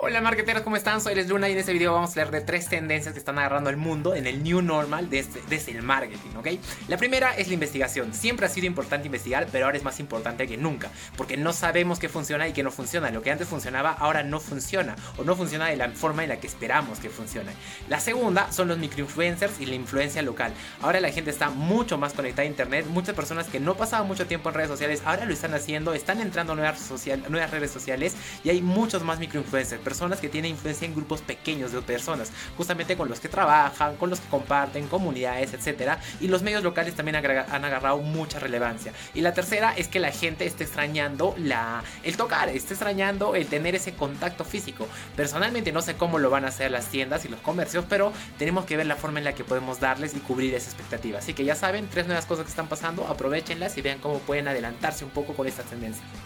Hola marketeros, ¿cómo están? Soy Les Luna y en este video vamos a hablar de tres tendencias que están agarrando el mundo en el new normal desde, desde el marketing, ¿ok? La primera es la investigación. Siempre ha sido importante investigar, pero ahora es más importante que nunca, porque no sabemos qué funciona y qué no funciona. Lo que antes funcionaba ahora no funciona o no funciona de la forma en la que esperamos que funcione. La segunda son los microinfluencers y la influencia local. Ahora la gente está mucho más conectada a internet. Muchas personas que no pasaban mucho tiempo en redes sociales ahora lo están haciendo, están entrando a nuevas, nuevas redes sociales y hay muchos más microinfluencers personas que tienen influencia en grupos pequeños de personas, justamente con los que trabajan, con los que comparten, comunidades, etcétera. Y los medios locales también han agarrado mucha relevancia. Y la tercera es que la gente está extrañando la, el tocar, está extrañando el tener ese contacto físico. Personalmente no sé cómo lo van a hacer las tiendas y los comercios, pero tenemos que ver la forma en la que podemos darles y cubrir esa expectativa. Así que ya saben, tres nuevas cosas que están pasando, aprovechenlas y vean cómo pueden adelantarse un poco con esta tendencia.